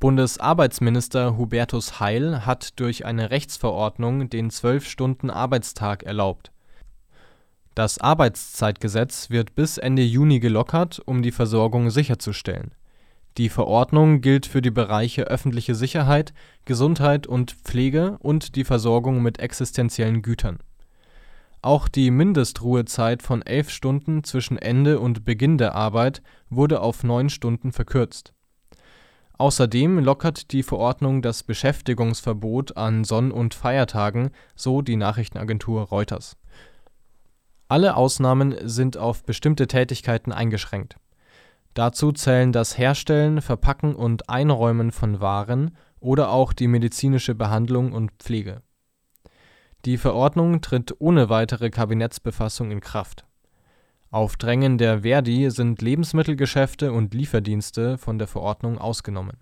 Bundesarbeitsminister Hubertus Heil hat durch eine Rechtsverordnung den 12-Stunden-Arbeitstag erlaubt. Das Arbeitszeitgesetz wird bis Ende Juni gelockert, um die Versorgung sicherzustellen. Die Verordnung gilt für die Bereiche öffentliche Sicherheit, Gesundheit und Pflege und die Versorgung mit existenziellen Gütern. Auch die Mindestruhezeit von elf Stunden zwischen Ende und Beginn der Arbeit wurde auf neun Stunden verkürzt Außerdem lockert die Verordnung das Beschäftigungsverbot an Sonn - und Feiertagen, so die Nachrichtenagentur Reuters. Alle Ausnahmen sind auf bestimmte Tätigkeiten eingeschränkt. Dazu zählen das Herstellen, Verpacken und Einräumen von Waren oder auch die medizinische Behandlung und Pflege. Die Verordnung tritt ohne weitere Kabinettsbefassung in Kraft auf Drängen der Verdi sind Lebensmittelgeschäfte und Lieferdienste von der Verordnung ausgenommen